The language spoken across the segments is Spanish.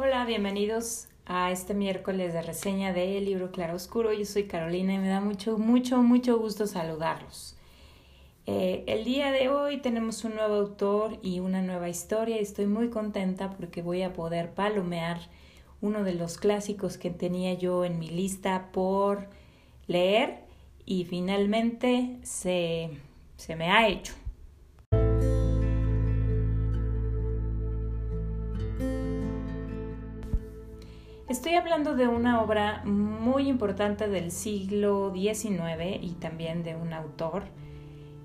Hola, bienvenidos a este miércoles de reseña de El libro Claroscuro. Yo soy Carolina y me da mucho, mucho, mucho gusto saludarlos. Eh, el día de hoy tenemos un nuevo autor y una nueva historia y estoy muy contenta porque voy a poder palomear uno de los clásicos que tenía yo en mi lista por leer y finalmente se, se me ha hecho. Estoy hablando de una obra muy importante del siglo XIX y también de un autor.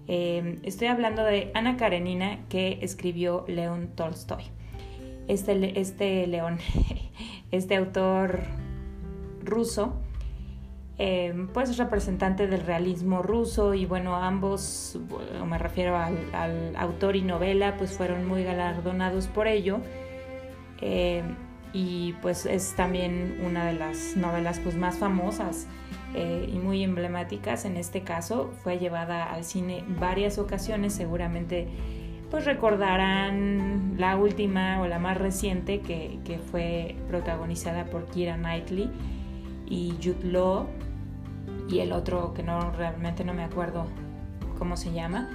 Eh, estoy hablando de Ana Karenina que escribió León Tolstoy. Este, este León, este autor ruso, eh, pues representante del realismo ruso y bueno, ambos, me refiero al, autor y novela, pues fueron muy galardonados por ello. Eh, y pues es también una de las novelas pues más famosas eh, y muy emblemáticas en este caso. Fue llevada al cine varias ocasiones seguramente pues recordarán la última o la más reciente que, que fue protagonizada por Kira Knightley y Jude Law y el otro que no realmente no me acuerdo cómo se llama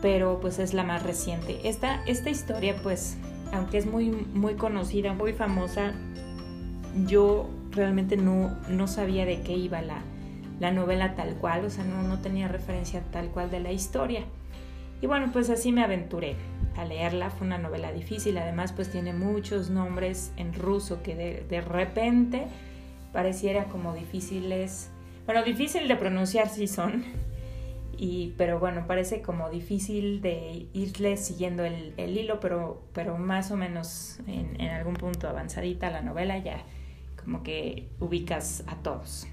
pero pues es la más reciente. Esta, esta historia pues aunque es muy, muy conocida, muy famosa, yo realmente no, no sabía de qué iba la, la novela tal cual, o sea, no, no, tenía referencia tal cual de la historia. Y bueno, pues así me aventuré a leerla, fue una novela difícil, además pues tiene muchos nombres en ruso que de, de repente pareciera como difíciles, bueno, difícil de pronunciar sí son, pero bueno, parece como difícil de irle siguiendo el, hilo, pero, pero más o menos en, en, algún punto avanzadita la novela ya como que ubicas a todos.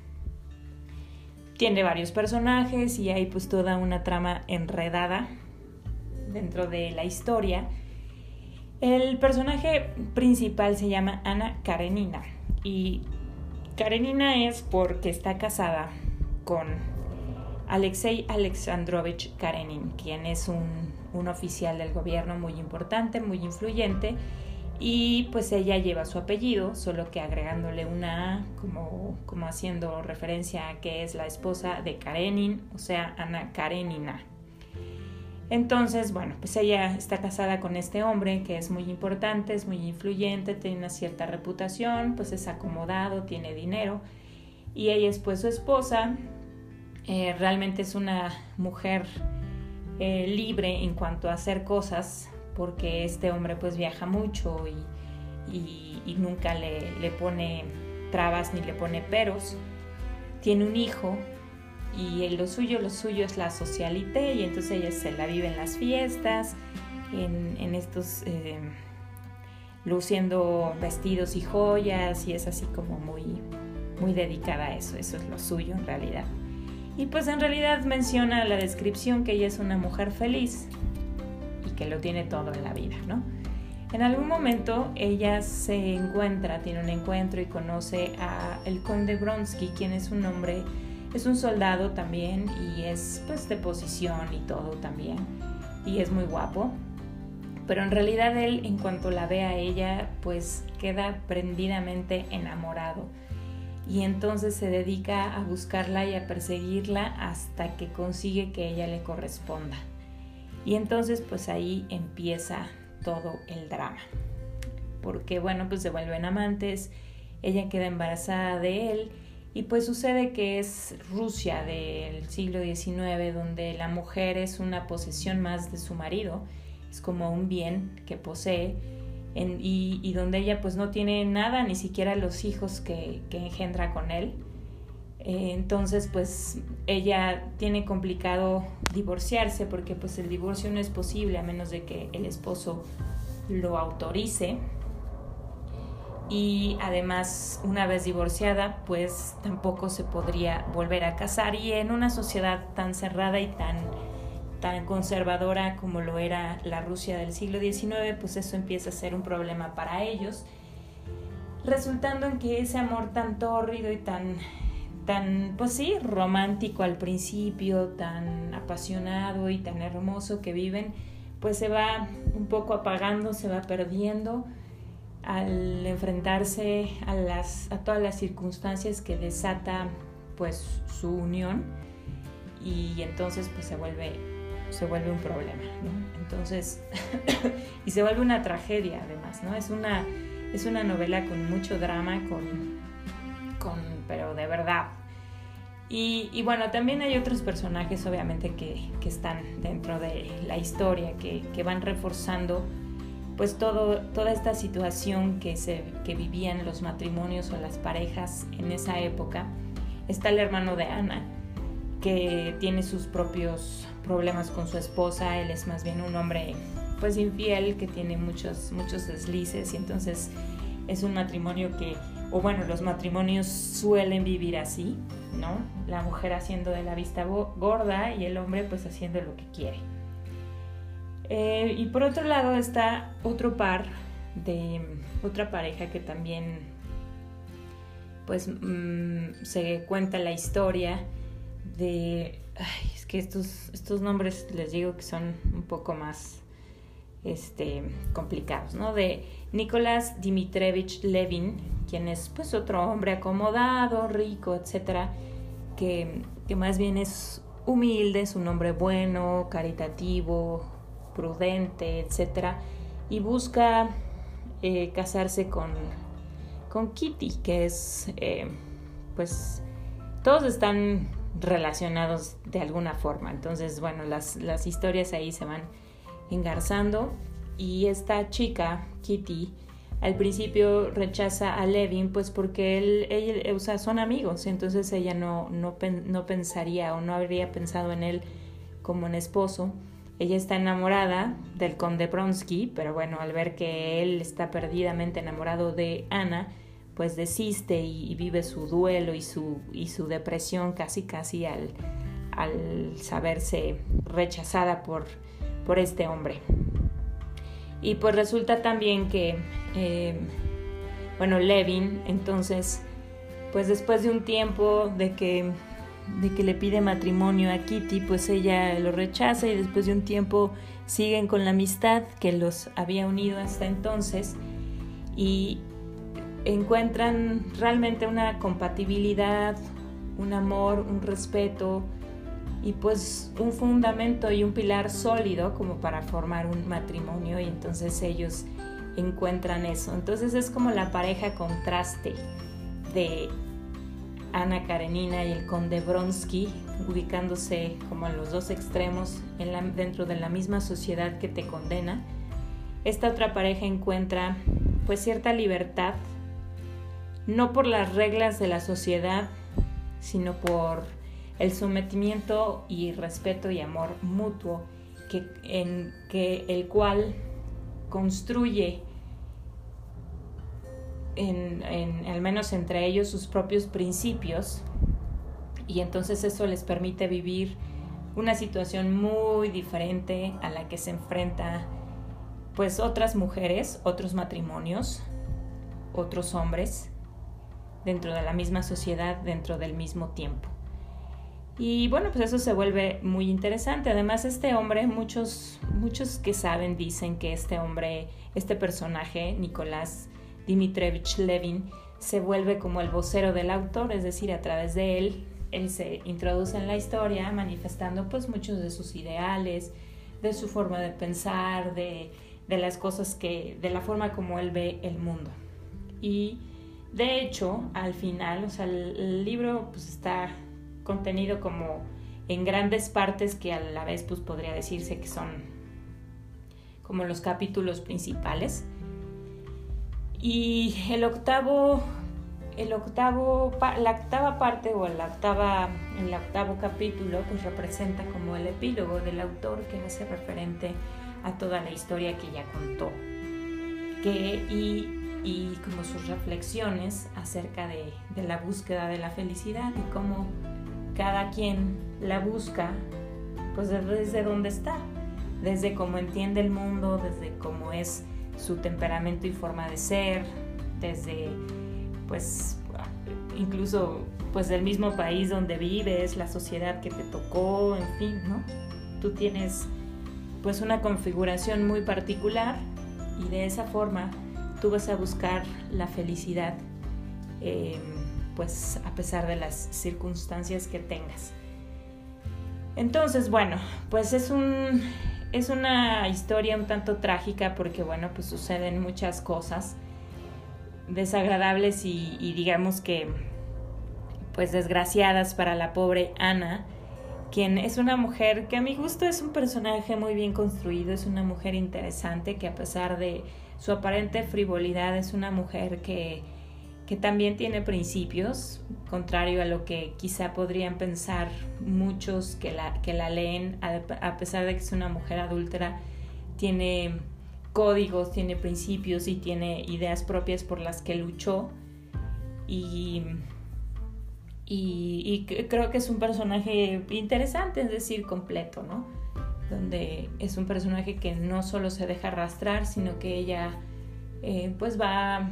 Tiene varios personajes y hay pues toda una trama enredada dentro de la historia. El personaje principal se llama Ana Karenina y Karenina es porque está casada con Alexei Alexandrovich Karenin, quien es un, oficial del gobierno muy importante, muy influyente, y pues ella lleva su apellido, solo que agregándole una A, como, como haciendo referencia a que es la esposa de Karenin, o sea, Ana Karenina. Entonces, bueno, pues ella está casada con este hombre que es muy importante, es muy influyente, tiene una cierta reputación, pues es acomodado, tiene dinero, y ella es pues su esposa, eh, realmente es una mujer eh, libre en cuanto a hacer cosas, porque este hombre pues viaja mucho y, nunca le, pone trabas ni le pone peros. Tiene un hijo y lo suyo, lo suyo es la socialité y entonces ella se la vive en las fiestas, en, estos... Eh, luciendo vestidos y joyas y es así como muy, muy dedicada a eso, eso es lo suyo en realidad. Y pues en realidad menciona la descripción que ella es una mujer feliz y que lo tiene todo en la vida, ¿no? En algún momento ella se encuentra, tiene un encuentro y conoce a el conde Bronsky, quien es un hombre, es un soldado también y es pues de posición y todo también y es muy guapo. Pero en realidad él en cuanto la ve a ella pues queda prendidamente enamorado y entonces se dedica a buscarla y a perseguirla hasta que consigue que ella le corresponda. Y entonces pues ahí empieza todo el drama. Porque bueno, pues se vuelven amantes, ella queda embarazada de él y pues sucede que es Rusia del siglo XIX donde la mujer es una posesión más de su marido, es como un bien que posee y, donde ella pues no tiene nada, ni siquiera los hijos que, engendra con él. Eh, entonces pues ella tiene complicado divorciarse porque pues el divorcio no es posible a menos de que el esposo lo autorice. Y además una vez divorciada pues tampoco se podría volver a casar y en una sociedad tan cerrada y tan tan conservadora como lo era la Rusia del siglo XIX, pues eso empieza a ser un problema para ellos, resultando en que ese amor tan tórrido y tan, tan, pues sí, romántico al principio, tan apasionado y tan hermoso que viven, pues se va un poco apagando, se va perdiendo al enfrentarse a, las, a todas las circunstancias que desata pues su unión. Y entonces pues se vuelve, se vuelve un problema, ¿no? Entonces, y se vuelve una tragedia además, ¿no? Es una, es una novela con mucho drama, con, con pero de verdad. Y, y, bueno, también hay otros personajes obviamente que, que están dentro de la historia, que, que van reforzando pues todo, toda esta situación que, se, que vivían los matrimonios o las parejas en esa época. Está el hermano de Ana, que tiene sus propios problemas con su esposa, él es más bien un hombre pues infiel que tiene muchos, muchos deslices y entonces es un matrimonio que, o bueno, los matrimonios suelen vivir así, ¿no? La mujer haciendo de la vista gorda y el hombre pues haciendo lo que quiere. Eh, y por otro lado está otro par de otra pareja que también pues mm, se cuenta la historia de... estos, estos nombres les digo que son un poco más este, complicados, ¿no? De Nicolás Dimitrevich Levin, quien es pues otro hombre acomodado, rico, etcétera, que, que más bien es humilde, es un hombre bueno, caritativo, prudente, etcétera, y busca eh, casarse con, con Kitty, que es, eh, pues, todos están relacionados de alguna forma. Entonces, bueno, las, las historias ahí se van engarzando y esta chica, Kitty, al principio rechaza a Levin pues porque él, ella, o sea, son amigos, entonces ella no, no, no pensaría o no habría pensado en él como un esposo. Ella está enamorada del conde Bronsky, pero bueno, al ver que él está perdidamente enamorado de Ana, pues desiste y, vive su duelo y su, y su depresión casi casi al, al saberse rechazada por, por este hombre. Y pues resulta también que, eh, bueno, Levin, entonces, pues después de un tiempo de que, de que le pide matrimonio a Kitty, pues ella lo rechaza y después de un tiempo siguen con la amistad que los había unido hasta entonces y encuentran realmente una compatibilidad, un amor, un respeto y pues un fundamento y un pilar sólido como para formar un matrimonio y entonces ellos encuentran eso. Entonces es como la pareja contraste de Ana Karenina y el conde Bronsky, ubicándose como en los dos extremos en dentro de la misma sociedad que te condena. Esta otra pareja encuentra pues cierta libertad no por las reglas de la sociedad, sino por el sometimiento y respeto y amor mutuo que, en que el cual construye en, al menos entre ellos sus propios principios. Y entonces eso les permite vivir una situación muy diferente a la que se enfrenta pues otras mujeres, otros matrimonios, otros hombres dentro de la misma sociedad, dentro del mismo tiempo. Y bueno, pues eso se vuelve muy interesante. Además, este hombre, muchos, muchos que saben dicen que este hombre, este personaje, Nicolás Dimitrevich Levin, se vuelve como el vocero del autor, es decir, a través de él, él se introduce en la historia manifestando pues muchos de sus ideales, de su forma de pensar, de, de las cosas que, de la forma como él ve el mundo. Y de hecho, al final, o sea, el, libro pues está contenido como en grandes partes que a la vez pues podría decirse que son como los capítulos principales. Y el octavo, el octavo, la octava parte o octava, el octavo capítulo pues representa como el epílogo del autor que hace referente a toda la historia que ya contó. Que, y y como sus reflexiones acerca de, la búsqueda de la felicidad y cómo cada quien la busca pues desde donde está, desde cómo entiende el mundo, desde cómo es su temperamento y forma de ser, desde pues incluso pues del mismo país donde vives, la sociedad que te tocó, en fin, ¿no? Tú tienes pues una configuración muy particular y de esa forma tú vas a buscar la felicidad, eh, pues a pesar de las circunstancias que tengas. Entonces, bueno, pues es un es una historia un tanto trágica porque, bueno, pues suceden muchas cosas desagradables y, y digamos que, pues desgraciadas para la pobre Ana, quien es una mujer que a mi gusto es un personaje muy bien construido, es una mujer interesante que a pesar de su aparente frivolidad es una mujer que que también tiene principios, contrario a lo que quizá podrían pensar muchos que la, que la leen, a, pesar de que es una mujer adúltera, tiene códigos, tiene principios y tiene ideas propias por las que luchó. Y, y, creo que es un personaje interesante, es decir, completo, ¿no? Donde es un personaje que no solo se deja arrastrar, sino que ella eh, pues va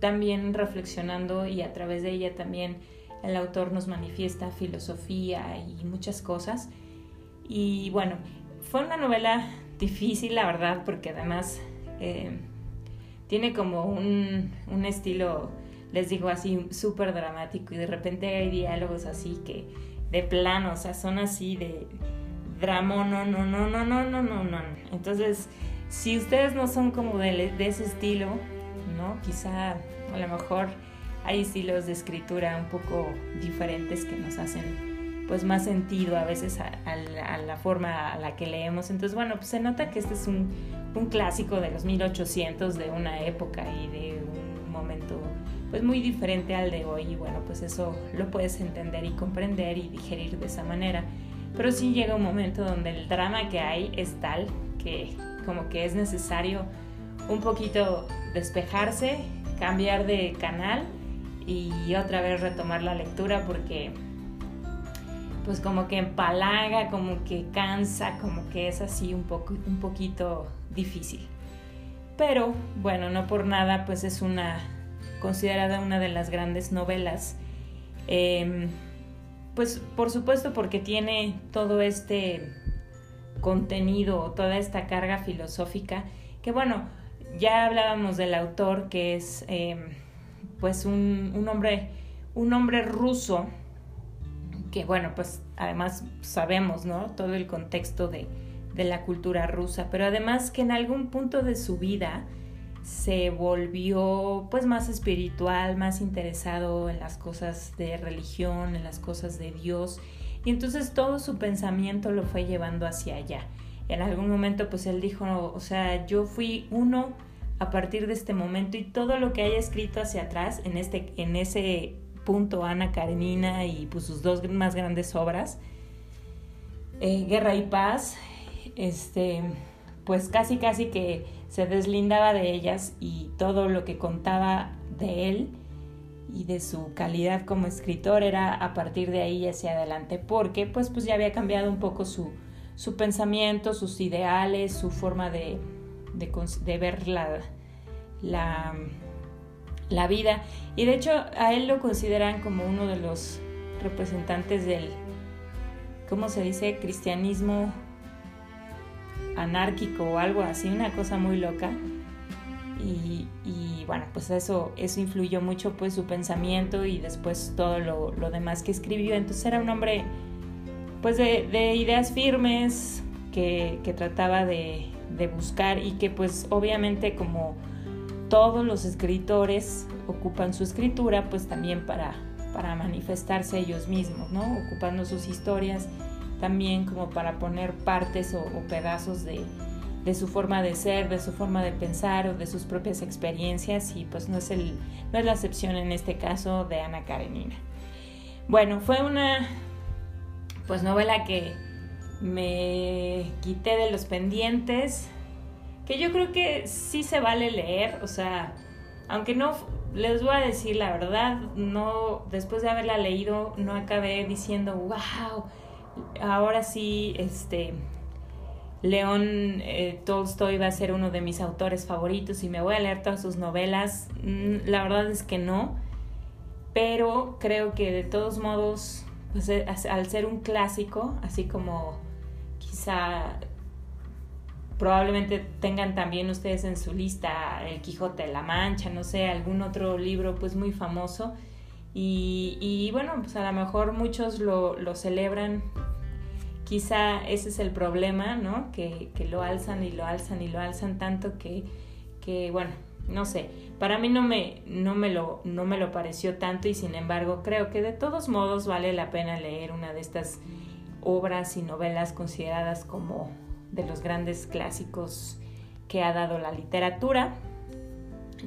también reflexionando y a través de ella también el autor nos manifiesta filosofía y muchas cosas. Y bueno, fue una novela difícil, la verdad, porque además eh, tiene como un, un, estilo, les digo así, súper dramático y de repente hay diálogos así que de plano, o sea, son así de drama, no, no, no, no, no, no, no, no. Entonces, si ustedes no son como de, de ese estilo, ¿no? Quizá a lo mejor hay estilos de escritura un poco diferentes que nos hacen pues más sentido a veces a, la, forma a la que leemos. Entonces, bueno, pues se nota que este es un, un, clásico de los 1800, de una época y de un momento pues muy diferente al de hoy y bueno, pues eso lo puedes entender y comprender y digerir de esa manera. Pero sí llega un momento donde el drama que hay es tal que como que es necesario un poquito despejarse, cambiar de canal y otra vez retomar la lectura porque pues como que empalaga, como que cansa, como que es así un, un poquito difícil. Pero bueno, no por nada, pues es una considerada una de las grandes novelas. Em, pues por supuesto porque tiene todo este contenido, toda esta carga filosófica, que bueno, ya hablábamos del autor que es em, pues un, hombre un hombre ruso que bueno pues además sabemos no todo el contexto de, de la cultura rusa pero además que en algún punto de su vida se volvió pues más espiritual, más interesado en las cosas de religión, en las cosas de Dios. Y entonces todo su pensamiento lo fue llevando hacia allá. En algún momento pues él dijo, o sea, yo fui uno a partir de este momento y todo lo que haya escrito hacia atrás en, este, en ese punto Ana Karenina y pues sus dos más grandes obras, eh, Guerra y Paz, este, pues casi casi que se deslindaba de ellas y todo lo que contaba de él y de su calidad como escritor era a partir de ahí hacia adelante, porque pues, pues ya había cambiado un poco su, su pensamiento, sus ideales, su forma de, de, ver la, la, la, vida. Y de hecho a él lo consideran como uno de los representantes del, ¿cómo se dice? Cristianismo anárquico o algo así, una cosa muy loca. Y, bueno, pues eso, eso influyó mucho pues su pensamiento y después todo lo, lo demás que escribió. Entonces era un hombre pues de, ideas firmes que, trataba de, buscar y que pues obviamente como todos los escritores ocupan su escritura pues también para, para manifestarse ellos mismos, ¿no? Ocupando sus historias también como para poner partes o, pedazos de, de, su forma de ser, de su forma de pensar o de sus propias experiencias y pues no es, el, no es la excepción en este caso de Ana Karenina. Bueno, fue una, pues novela que me quité de los pendientes, que yo creo que sí se vale leer, o sea, aunque no, les voy a decir la verdad, no, después de haberla leído, no acabé diciendo, wow, ahora sí, este, León eh, Tolstoy va a ser uno de mis autores favoritos y me voy a leer todas sus novelas. Mm, la verdad es que no, pero creo que de todos modos pues, al ser un clásico, así como quizá probablemente tengan también ustedes en su lista El Quijote de la Mancha, no sé, algún otro libro pues muy famoso. Y, bueno, pues a lo mejor muchos lo, lo, celebran. Quizá ese es el problema, ¿no? Que, lo alzan y lo alzan y lo alzan tanto que, que bueno, no sé. Para mí no me, no, me lo, no me lo pareció tanto y sin embargo creo que de todos modos vale la pena leer una de estas obras y novelas consideradas como de los grandes clásicos que ha dado la literatura.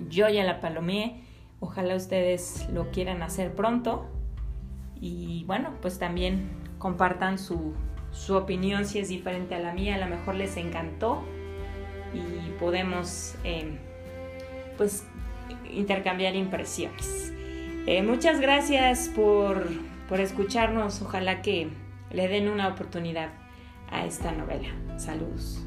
Yo ya la palomeé, ojalá ustedes lo quieran hacer pronto y bueno, pues también compartan su, su opinión si es diferente a la mía, a lo mejor les encantó y podemos eh, pues intercambiar impresiones. Eh, muchas gracias por, por escucharnos, ojalá que le den una oportunidad a esta novela. Saludos.